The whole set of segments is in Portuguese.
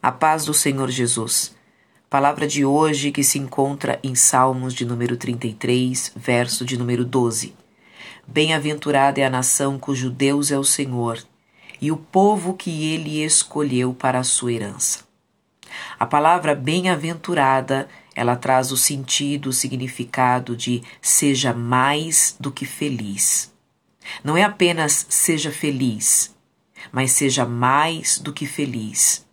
A paz do Senhor Jesus. Palavra de hoje que se encontra em Salmos de número 33, verso de número 12. Bem-aventurada é a nação cujo Deus é o Senhor, e o povo que ele escolheu para a sua herança. A palavra bem-aventurada, ela traz o sentido, o significado de seja mais do que feliz. Não é apenas seja feliz, mas seja mais do que feliz.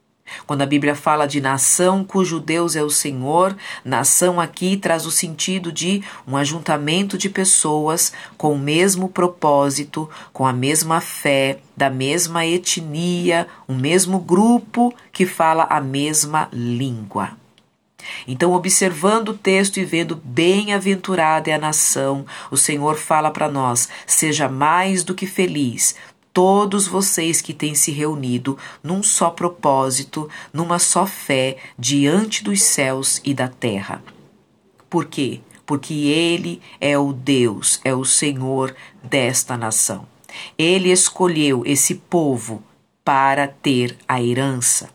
Quando a Bíblia fala de nação cujo Deus é o Senhor, nação aqui traz o sentido de um ajuntamento de pessoas com o mesmo propósito, com a mesma fé, da mesma etnia, o mesmo grupo que fala a mesma língua. Então, observando o texto e vendo bem-aventurada é a nação, o Senhor fala para nós: seja mais do que feliz, todos vocês que têm se reunido num só propósito, numa só fé, diante dos céus e da terra. Por quê? Porque Ele é o Deus, é o Senhor desta nação. Ele escolheu esse povo para ter a herança.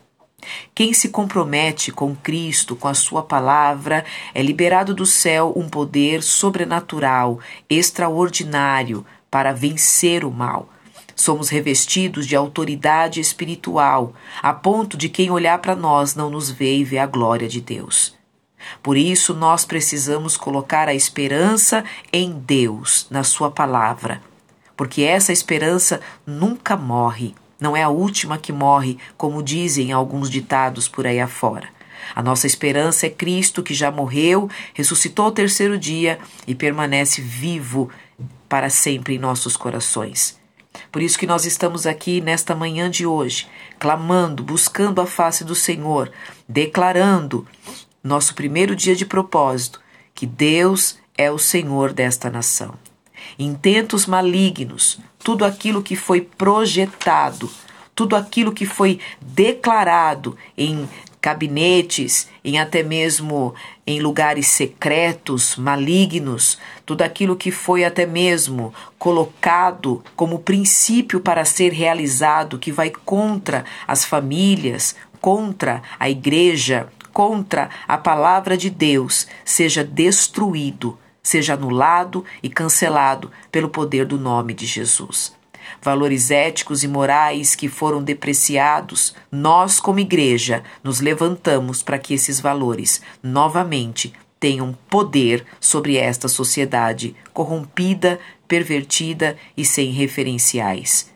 Quem se compromete com Cristo, com a Sua palavra, é liberado do céu um poder sobrenatural, extraordinário, para vencer o mal Somos revestidos de autoridade espiritual, a ponto de quem olhar para nós não nos vê e vê a glória de Deus. Por isso, nós precisamos colocar a esperança em Deus, na Sua palavra, porque essa esperança nunca morre, não é a última que morre, como dizem alguns ditados por aí afora. A nossa esperança é Cristo que já morreu, ressuscitou ao terceiro dia e permanece vivo para sempre em nossos corações. Por isso que nós estamos aqui nesta manhã de hoje, clamando, buscando a face do Senhor, declarando nosso primeiro dia de propósito que Deus é o Senhor desta nação. Intentos malignos, tudo aquilo que foi projetado, tudo aquilo que foi declarado em gabinetes, em até mesmo em lugares secretos, malignos, tudo aquilo que foi até mesmo colocado como princípio para ser realizado, que vai contra as famílias, contra a igreja, contra a palavra de Deus, seja destruído, seja anulado e cancelado pelo poder do nome de Jesus valores éticos e morais que foram depreciados, nós, como igreja, nos levantamos para que esses valores novamente tenham poder sobre esta sociedade corrompida, pervertida e sem referenciais.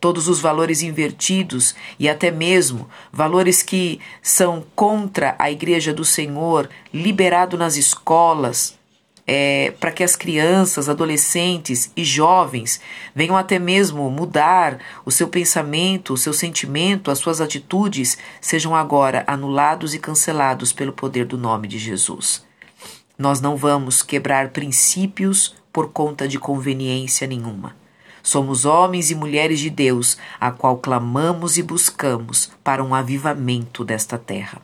Todos os valores invertidos e até mesmo valores que são contra a Igreja do Senhor, liberado nas escolas, é, para que as crianças, adolescentes e jovens venham até mesmo mudar o seu pensamento, o seu sentimento, as suas atitudes, sejam agora anulados e cancelados pelo poder do nome de Jesus. Nós não vamos quebrar princípios por conta de conveniência nenhuma. Somos homens e mulheres de Deus, a qual clamamos e buscamos para um avivamento desta terra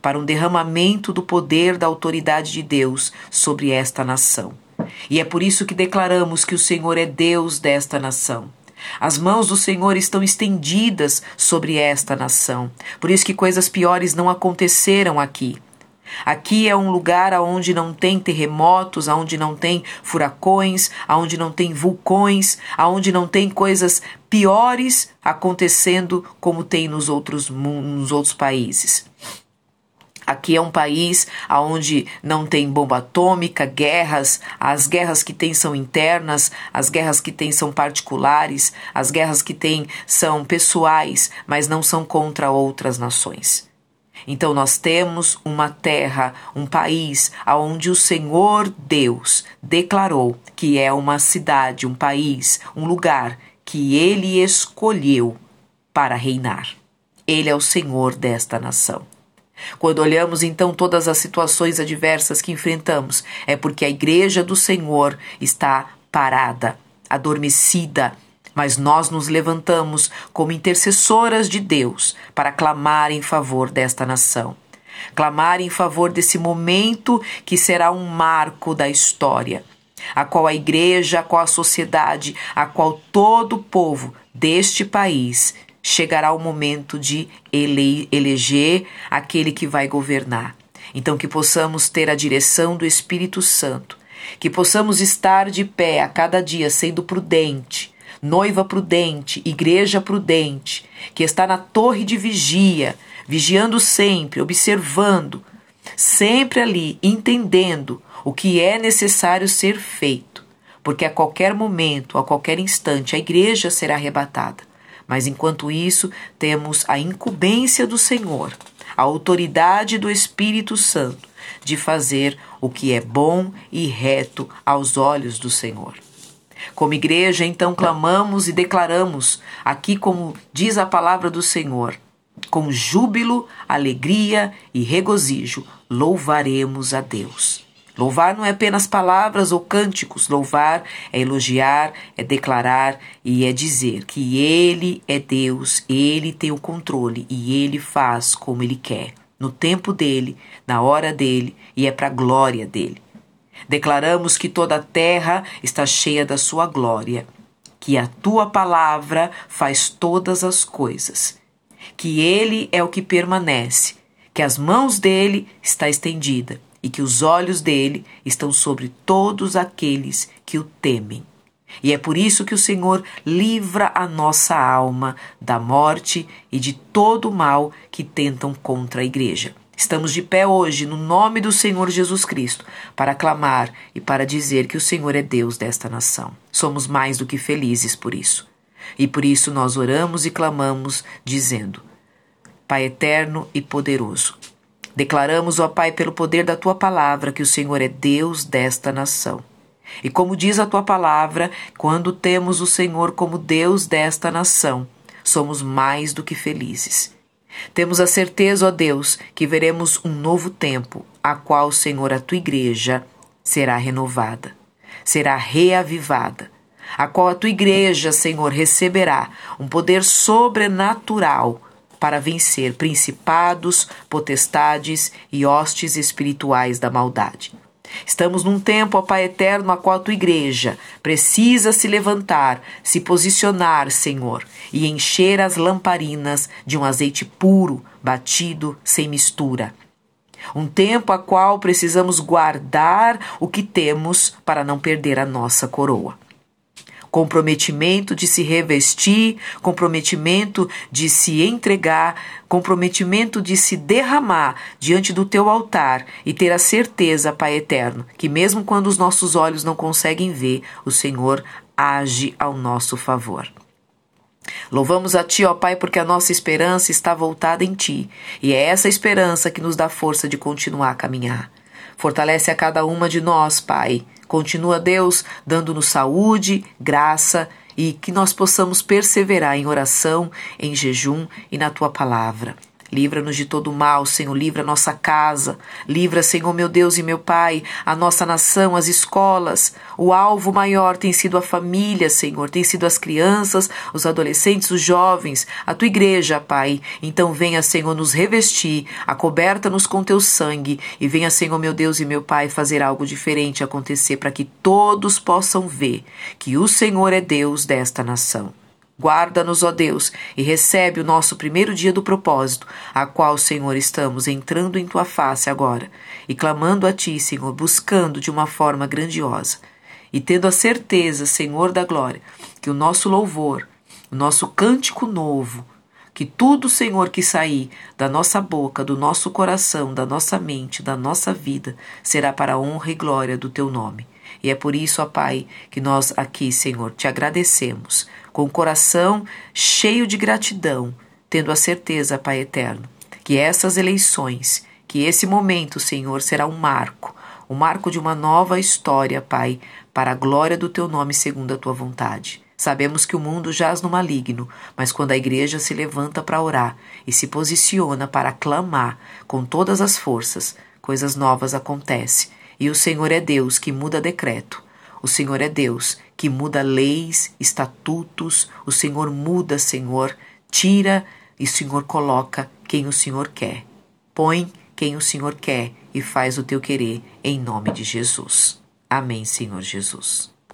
para um derramamento do poder da autoridade de Deus sobre esta nação. E é por isso que declaramos que o Senhor é Deus desta nação. As mãos do Senhor estão estendidas sobre esta nação. Por isso que coisas piores não aconteceram aqui. Aqui é um lugar onde não tem terremotos, onde não tem furacões, onde não tem vulcões, onde não tem coisas piores acontecendo como tem nos outros, nos outros países. Aqui é um país onde não tem bomba atômica, guerras, as guerras que tem são internas, as guerras que tem são particulares, as guerras que tem são pessoais, mas não são contra outras nações. Então nós temos uma terra, um país onde o Senhor Deus declarou que é uma cidade, um país, um lugar que ele escolheu para reinar. Ele é o Senhor desta nação. Quando olhamos então todas as situações adversas que enfrentamos, é porque a igreja do Senhor está parada, adormecida, mas nós nos levantamos como intercessoras de Deus para clamar em favor desta nação. Clamar em favor desse momento que será um marco da história, a qual a igreja, a qual a sociedade, a qual todo o povo deste país chegará o momento de ele eleger aquele que vai governar. Então, que possamos ter a direção do Espírito Santo, que possamos estar de pé a cada dia sendo prudente, noiva prudente, igreja prudente, que está na torre de vigia, vigiando sempre, observando, sempre ali, entendendo o que é necessário ser feito, porque a qualquer momento, a qualquer instante, a igreja será arrebatada. Mas enquanto isso, temos a incumbência do Senhor, a autoridade do Espírito Santo de fazer o que é bom e reto aos olhos do Senhor. Como igreja, então, clamamos e declaramos, aqui como diz a palavra do Senhor, com júbilo, alegria e regozijo, louvaremos a Deus. Louvar não é apenas palavras ou cânticos, louvar é elogiar, é declarar e é dizer que Ele é Deus, Ele tem o controle e Ele faz como Ele quer, no tempo dele, na hora dele e é para a glória dele. Declaramos que toda a terra está cheia da Sua glória, que a Tua palavra faz todas as coisas, que Ele é o que permanece, que as mãos dele está estendida e que os olhos dele estão sobre todos aqueles que o temem. E é por isso que o Senhor livra a nossa alma da morte e de todo o mal que tentam contra a igreja. Estamos de pé hoje, no nome do Senhor Jesus Cristo, para clamar e para dizer que o Senhor é Deus desta nação. Somos mais do que felizes por isso. E por isso nós oramos e clamamos, dizendo: Pai eterno e poderoso, Declaramos, ó Pai, pelo poder da tua palavra, que o Senhor é Deus desta nação. E como diz a tua palavra, quando temos o Senhor como Deus desta nação, somos mais do que felizes. Temos a certeza, ó Deus, que veremos um novo tempo, a qual, Senhor, a tua igreja será renovada, será reavivada, a qual a tua igreja, Senhor, receberá um poder sobrenatural para vencer principados, potestades e hostes espirituais da maldade. Estamos num tempo, ó Pai eterno, a qual a tua igreja precisa se levantar, se posicionar, Senhor, e encher as lamparinas de um azeite puro, batido, sem mistura. Um tempo a qual precisamos guardar o que temos para não perder a nossa coroa comprometimento de se revestir, comprometimento de se entregar, comprometimento de se derramar diante do teu altar e ter a certeza, Pai eterno, que mesmo quando os nossos olhos não conseguem ver, o Senhor age ao nosso favor. Louvamos a Ti, ó Pai, porque a nossa esperança está voltada em Ti, e é essa esperança que nos dá força de continuar a caminhar. Fortalece a cada uma de nós, Pai, Continua Deus dando-nos saúde, graça e que nós possamos perseverar em oração, em jejum e na tua palavra. Livra-nos de todo mal, Senhor. Livra nossa casa. Livra, Senhor, meu Deus e meu Pai, a nossa nação, as escolas. O alvo maior tem sido a família, Senhor. Tem sido as crianças, os adolescentes, os jovens, a tua igreja, Pai. Então venha, Senhor, nos revestir, acoberta-nos com teu sangue. E venha, Senhor, meu Deus e meu Pai, fazer algo diferente acontecer para que todos possam ver que o Senhor é Deus desta nação. Guarda-nos, ó Deus, e recebe o nosso primeiro dia do propósito, a qual, Senhor, estamos entrando em tua face agora e clamando a ti, Senhor, buscando de uma forma grandiosa. E tendo a certeza, Senhor da glória, que o nosso louvor, o nosso cântico novo, que tudo, Senhor, que sair da nossa boca, do nosso coração, da nossa mente, da nossa vida, será para a honra e glória do teu nome. E é por isso, ó Pai, que nós aqui, Senhor, te agradecemos com o coração cheio de gratidão, tendo a certeza, Pai eterno, que essas eleições, que esse momento, Senhor, será um marco, o um marco de uma nova história, Pai, para a glória do teu nome segundo a tua vontade. Sabemos que o mundo jaz no maligno, mas quando a igreja se levanta para orar e se posiciona para clamar com todas as forças, coisas novas acontecem. E o Senhor é Deus que muda decreto. O Senhor é Deus que muda leis, estatutos, o Senhor muda, Senhor, tira e o Senhor coloca quem o Senhor quer. Põe quem o Senhor quer e faz o teu querer em nome de Jesus. Amém, Senhor Jesus.